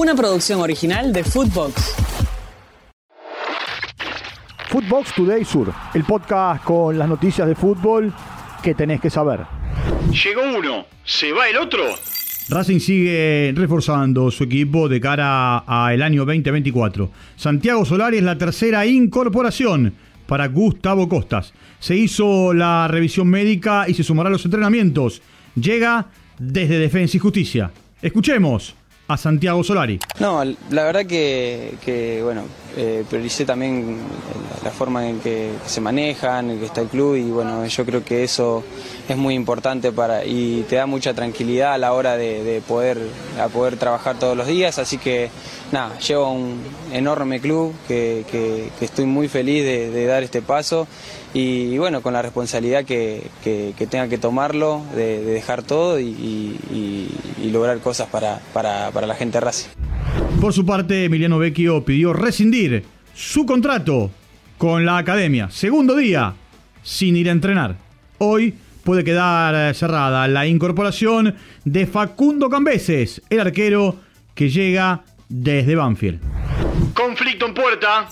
Una producción original de Footbox. Footbox Today Sur, el podcast con las noticias de fútbol que tenés que saber. Llegó uno, ¿se va el otro? Racing sigue reforzando su equipo de cara al año 2024. Santiago Solari es la tercera incorporación para Gustavo Costas. Se hizo la revisión médica y se sumará a los entrenamientos. Llega desde Defensa y Justicia. Escuchemos a Santiago Solari. No, la verdad que, que bueno, eh, prioricé también la forma en que se manejan, en que está el club y bueno, yo creo que eso es muy importante para y te da mucha tranquilidad a la hora de, poder, a poder trabajar todos los días, así que nada, llevo un enorme club que, estoy muy feliz de, dar este paso y, bueno, con la responsabilidad que, tenga que tomarlo, de, dejar todo y, lograr cosas para, para, para la gente de Racing. Por su parte, Emiliano Vecchio pidió rescindir su contrato con la academia. Segundo día sin ir a entrenar. Hoy puede quedar eh, cerrada la incorporación de Facundo Cambeses, el arquero que llega desde Banfield. Conflicto en puerta.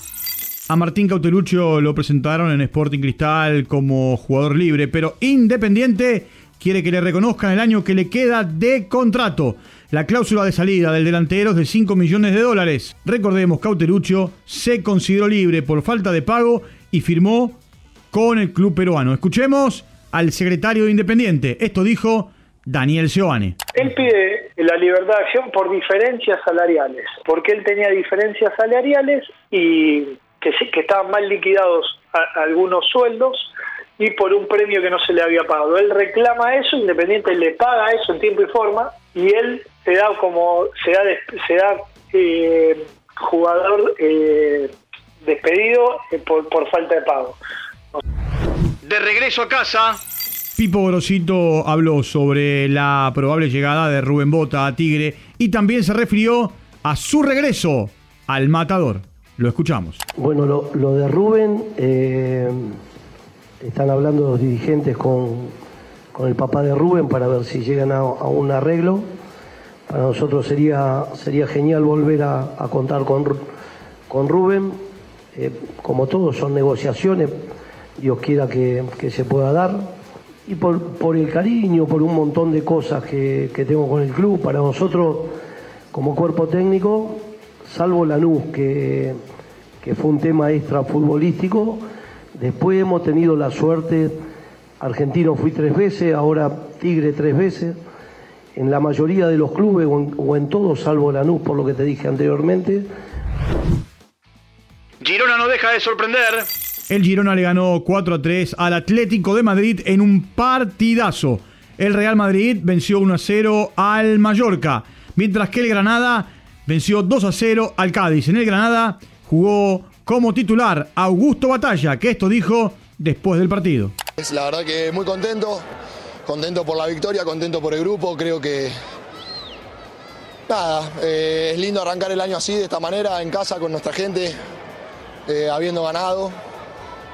A Martín Cauteluccio lo presentaron en Sporting Cristal como jugador libre, pero Independiente quiere que le reconozcan el año que le queda de contrato. La cláusula de salida del delantero es de 5 millones de dólares. Recordemos, Cauteruccio se consideró libre por falta de pago y firmó con el club peruano. Escuchemos al secretario de Independiente. Esto dijo Daniel Seoane. Él pide la libertad de acción por diferencias salariales, porque él tenía diferencias salariales y que, que estaban mal liquidados algunos sueldos y por un premio que no se le había pagado. Él reclama eso, Independiente le paga eso en tiempo y forma y él se da como se da, se da eh, jugador eh, despedido eh, por, por falta de pago. De regreso a casa. Pipo Grosito habló sobre la probable llegada de Rubén Bota a Tigre y también se refirió a su regreso al Matador. Lo escuchamos. Bueno, lo, lo de Rubén, están hablando los dirigentes con, el papá de Rubén para ver si llegan a, un arreglo. Para nosotros sería, sería genial volver a, contar con, con Rubén. Eh, como todos son negociaciones, Dios quiera que, se pueda dar. Y por, por, el cariño, por un montón de cosas que, tengo con el club, para nosotros como cuerpo técnico, salvo Lanús, que, que fue un tema extra futbolístico, Después hemos tenido la suerte, argentino fui tres veces, ahora Tigre tres veces, en la mayoría de los clubes o en, todos, salvo Lanús, por lo que te dije anteriormente. Girona no deja de sorprender. El Girona le ganó 4 a 3 al Atlético de Madrid en un partidazo. El Real Madrid venció 1 a 0 al Mallorca, mientras que el Granada venció 2 a 0 al Cádiz. En el Granada jugó como titular Augusto Batalla, que esto dijo después del partido. La verdad que muy contento, contento por la victoria, contento por el grupo, creo que nada, eh, es lindo arrancar el año así, de esta manera, en casa con nuestra gente, eh, habiendo ganado.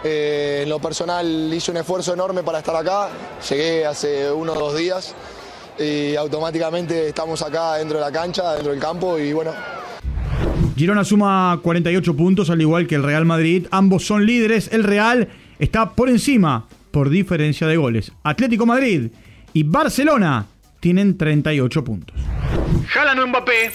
Eh, en lo personal hice un esfuerzo enorme para estar acá, llegué hace uno o dos días y automáticamente estamos acá dentro de la cancha, dentro del campo y bueno, Girona suma 48 puntos, al igual que el Real Madrid. Ambos son líderes. El Real está por encima por diferencia de goles. Atlético Madrid y Barcelona tienen 38 puntos. Jalano Mbappé.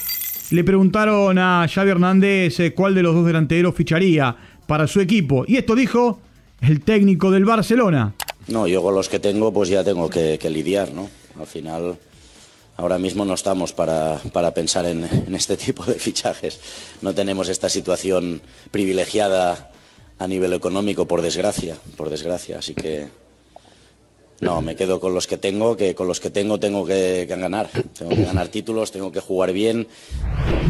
Le preguntaron a Xavi Hernández eh, cuál de los dos delanteros ficharía para su equipo. Y esto dijo el técnico del Barcelona. No, yo con los que tengo pues ya tengo que, que lidiar, ¿no? Al final ahora mismo no estamos para, pensar en, este tipo de fichajes. No tenemos esta situación privilegiada a nivel económico, por desgracia, por desgracia. Así que no, me quedo con los que tengo, que con los que tengo tengo que, ganar. Tengo que ganar títulos, tengo que jugar bien.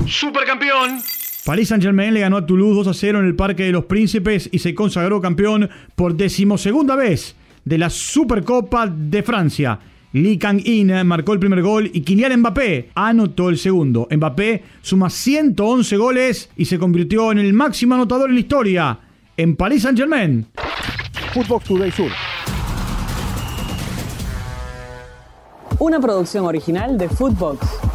Supercampeón. Paris Saint-Germain le ganó a Toulouse 2 a 0 en el Parque de los Príncipes y se consagró campeón por decimosegunda vez de la Supercopa de Francia. Lee Kang-in marcó el primer gol y Kylian Mbappé anotó el segundo. Mbappé suma 111 goles y se convirtió en el máximo anotador en la historia en Paris Saint-Germain. Footbox Today Sur. Una producción original de Footbox.